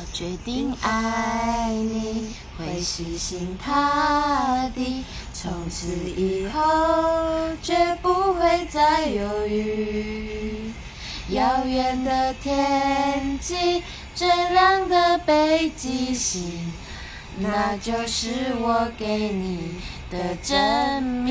我决定爱你会死心塌地从此以后绝不会再犹豫。遥远的天际最亮的北极星那就是我给你的证明